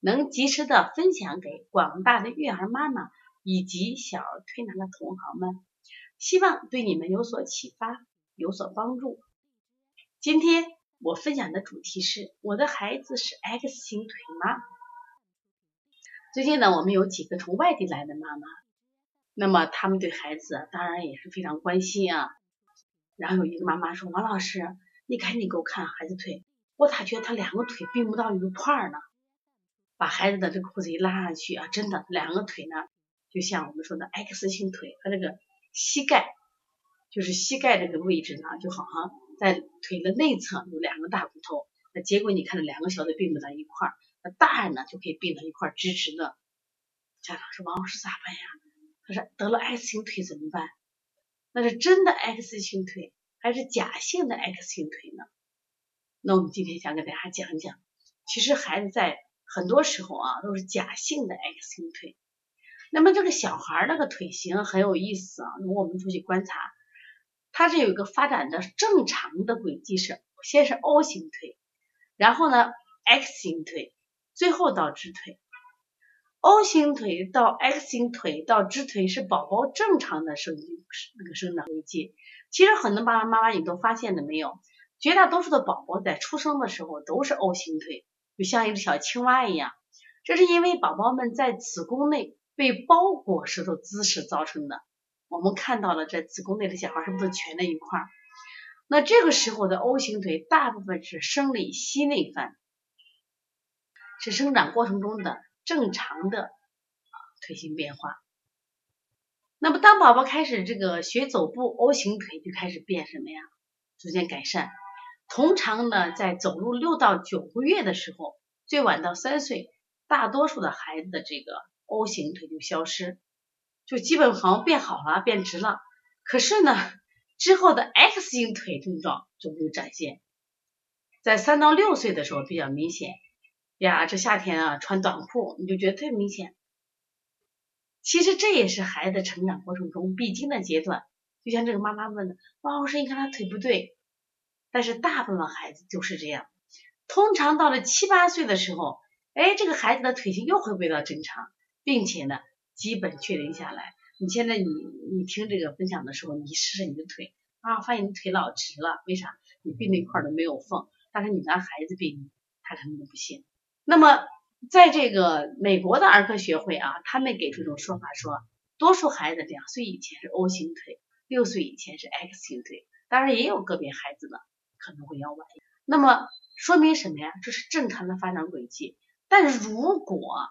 能及时的分享给广大的育儿妈妈以及小儿推拿的同行们，希望对你们有所启发，有所帮助。今天我分享的主题是：我的孩子是 X 型腿吗？最近呢，我们有几个从外地来的妈妈，那么他们对孩子当然也是非常关心啊。然后有一个妈妈说：“王老师，你赶紧给我看孩子腿，我咋觉得他两个腿并不到一块儿呢？”把孩子的这个裤子一拉上去啊，真的两个腿呢，就像我们说的 X 型腿，和这个膝盖，就是膝盖这个位置呢，就好像在腿的内侧有两个大骨头，那结果你看这两个小腿并不到一块儿，那大人呢就可以并到一块儿直直的。家长说王老师咋办呀？他说得了 X 型腿怎么办？那是真的 X 型腿还是假性的 X 型腿呢？那我们今天想给大家讲讲，其实孩子在很多时候啊，都是假性的 X 型腿。那么这个小孩那个腿型很有意思啊。如果我们出去观察，它是有一个发展的正常的轨迹是，先是 O 型腿，然后呢 X 型腿，最后到直腿。O 型腿到 X 型腿到直腿是宝宝正常的生那个生长轨迹。其实很多爸爸妈妈你都发现了没有？绝大多数的宝宝在出生的时候都是 O 型腿。就像一只小青蛙一样，这是因为宝宝们在子宫内被包裹时的姿势造成的。我们看到了在子宫内的小孩是不是蜷在一块儿？那这个时候的 O 型腿大部分是生理膝内翻，是生长过程中的正常的腿型变化。那么当宝宝开始这个学走步，O 型腿就开始变什么呀？逐渐改善。通常呢，在走路六到九个月的时候，最晚到三岁，大多数的孩子的这个 O 型腿就消失，就基本好像变好了，变直了。可是呢，之后的 X 型腿症状就没有展现，在三到六岁的时候比较明显。呀，这夏天啊，穿短裤你就觉得特别明显。其实这也是孩子成长过程中必经的阶段。就像这个妈妈问的，王老师，你看他腿不对。但是大部分孩子就是这样，通常到了七八岁的时候，哎，这个孩子的腿型又会回到正常，并且呢，基本确定下来。你现在你你听这个分享的时候，你试试你的腿啊，发现你腿老直了，为啥？你并那块都没有缝。但是你让孩子并，他肯定不行。那么在这个美国的儿科学会啊，他们给出一种说法，说多数孩子两岁以前是 O 型腿，六岁以前是 X 型腿，当然也有个别孩子呢。可能会要晚一点，那么说明什么呀？这是正常的发展轨迹。但如果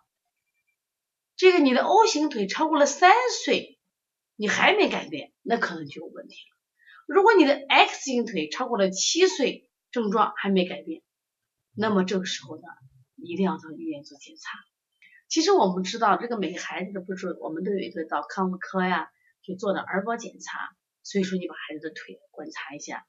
这个你的 O 型腿超过了三岁，你还没改变，那可能就有问题了。如果你的 X 型腿超过了七岁，症状还没改变，那么这个时候呢，一定要到医院做检查。其实我们知道，这个每个孩子的不是我们都有一个到康复科呀去做的儿保检查，所以说你把孩子的腿观察一下。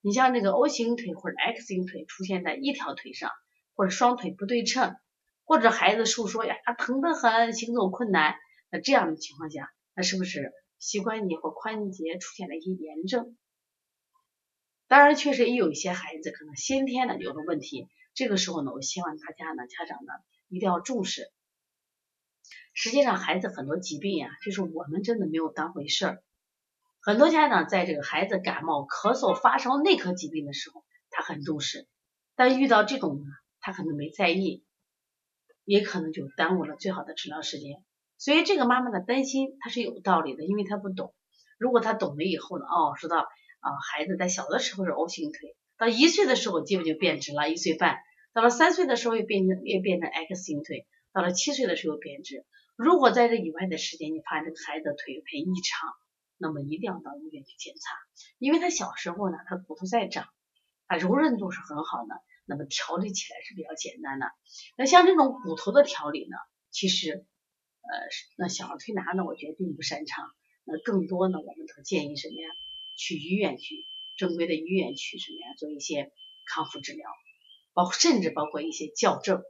你像那个 O 型腿或者 X 型腿出现在一条腿上，或者双腿不对称，或者孩子诉说呀疼得很，行走困难，那这样的情况下，那是不是膝关节或髋节出现了一些炎症？当然，确实也有一些孩子可能先天的有了问题，这个时候呢，我希望大家呢，家长呢一定要重视。实际上，孩子很多疾病呀，就是我们真的没有当回事儿。很多家长在这个孩子感冒、咳嗽、发烧、内科疾病的时候，他很重视，但遇到这种呢，他可能没在意，也可能就耽误了最好的治疗时间。所以这个妈妈的担心他是有道理的，因为他不懂。如果他懂了以后呢，哦，知道啊，孩子在小的时候是 O 型腿，到一岁的时候基本就变直了，一岁半，到了三岁的时候又变成又变成 X 型腿，到了七岁的时候变直。如果在这以外的时间，你发现这个孩子的腿有些异常。那么一定要到医院去检查，因为他小时候呢，他骨头在长，啊，柔韧度是很好的，那么调理起来是比较简单的。那像这种骨头的调理呢，其实呃那小儿推拿呢，我觉得并不擅长。那更多呢，我们都建议什么呀？去医院去，正规的医院去什么呀？做一些康复治疗，包括甚至包括一些矫正。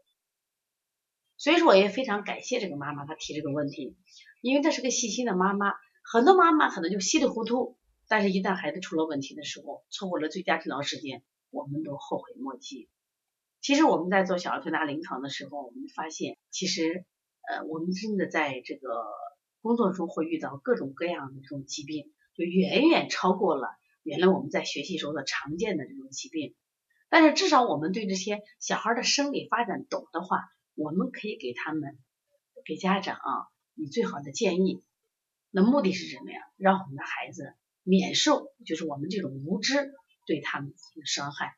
所以说，我也非常感谢这个妈妈，她提这个问题，因为她是个细心的妈妈。很多妈妈可能就稀里糊涂，但是一旦孩子出了问题的时候，错过了最佳治疗时间，我们都后悔莫及。其实我们在做小儿推拿临床的时候，我们发现，其实呃，我们真的在这个工作中会遇到各种各样的这种疾病，就远远超过了原来我们在学习时候的常见的这种疾病。但是至少我们对这些小孩的生理发展懂的话，我们可以给他们给家长啊以最好的建议。那目的是什么呀？让我们的孩子免受就是我们这种无知对他们的伤害。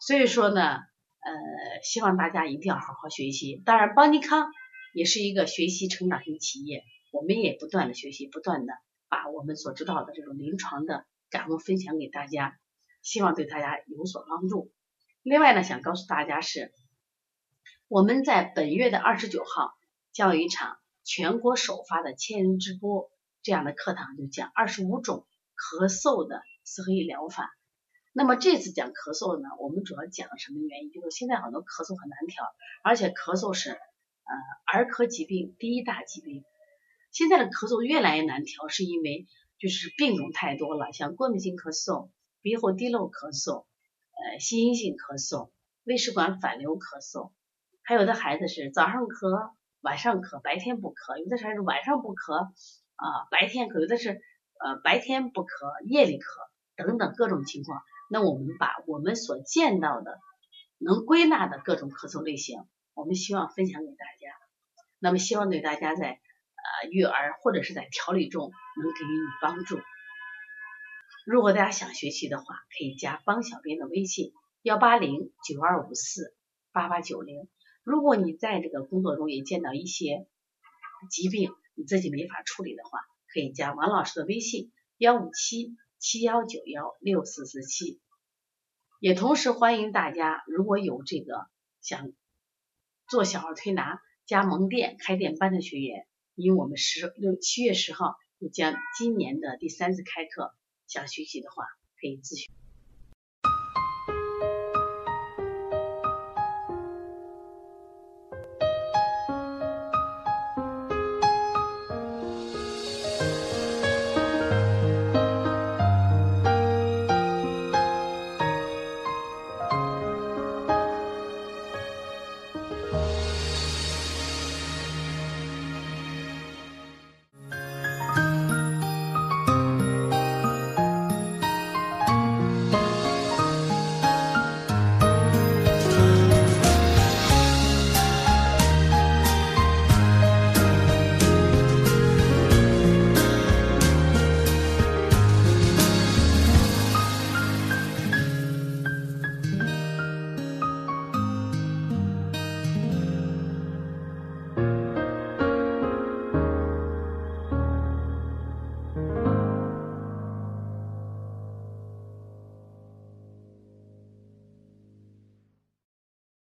所以说呢，呃，希望大家一定要好好学习。当然，邦尼康也是一个学习成长型企业，我们也不断的学习，不断的把我们所知道的这种临床的感悟分享给大家，希望对大家有所帮助。另外呢，想告诉大家是，我们在本月的二十九号将有一场。全国首发的千人直播这样的课堂，就讲二十五种咳嗽的四合一疗法。那么这次讲咳嗽呢，我们主要讲什么原因？就是现在很多咳嗽很难调，而且咳嗽是呃儿科疾病第一大疾病。现在的咳嗽越来越难调，是因为就是病种太多了，像过敏性咳嗽、鼻后滴漏咳嗽、呃心因性咳嗽、胃食管反流咳嗽，还有的孩子是早上咳。晚上咳，白天不咳，有的孩子晚上不咳啊，白天咳，有的是呃白天不咳，夜里咳等等各种情况。那我们把我们所见到的能归纳的各种咳嗽类型，我们希望分享给大家。那么希望对大家在呃育儿或者是在调理中能给予你帮助。如果大家想学习的话，可以加帮小编的微信幺八零九二五四八八九零。如果你在这个工作中也见到一些疾病，你自己没法处理的话，可以加王老师的微信幺五七七幺九幺六四四七。也同时欢迎大家，如果有这个想做小儿推拿加盟店开店班的学员，因为我们十六七月十号就将今年的第三次开课，想学习的话可以咨询。